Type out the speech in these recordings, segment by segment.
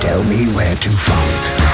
Tell me where to find.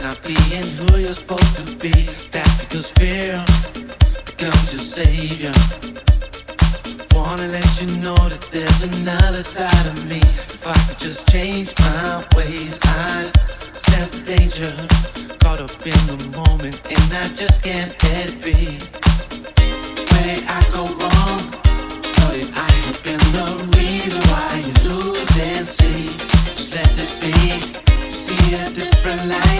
not being who you're supposed to be. That's because fear becomes your savior. Wanna let you know that there's another side of me. If I could just change my ways, I sense the danger. Caught up in the moment, and I just can't let it be. I go wrong, I have been the reason why you this see a different light.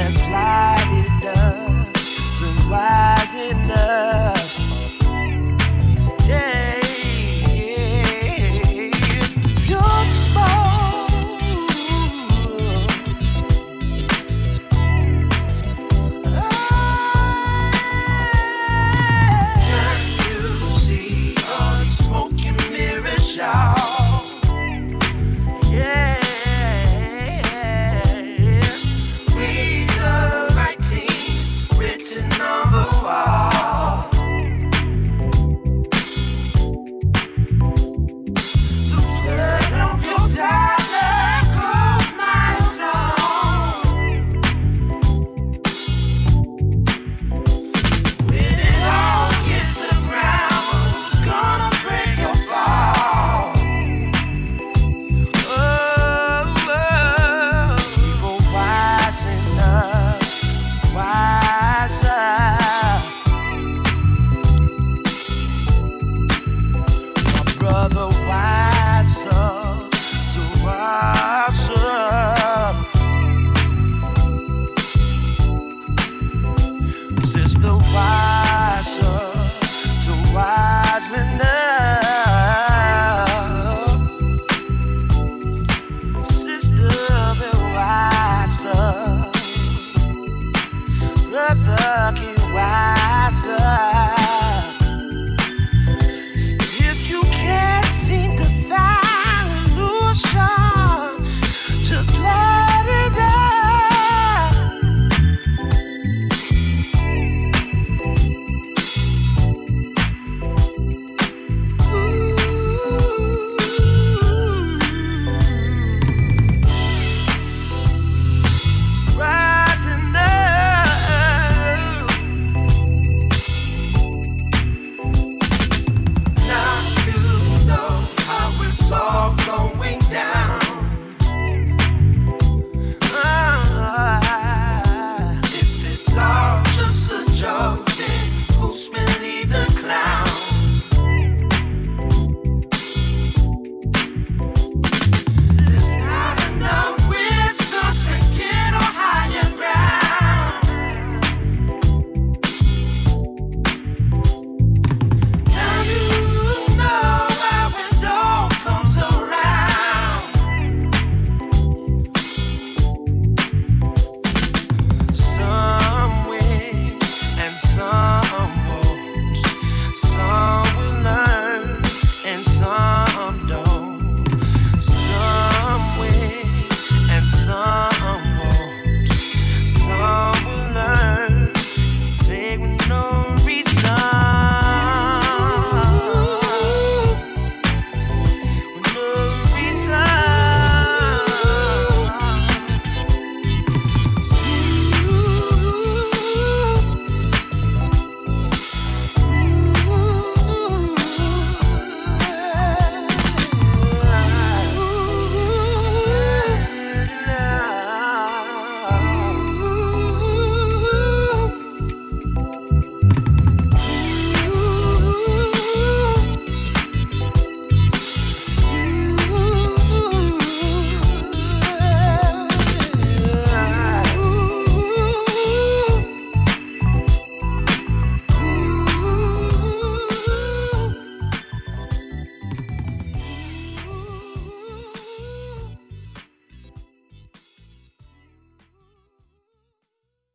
That's like it does. So wise enough.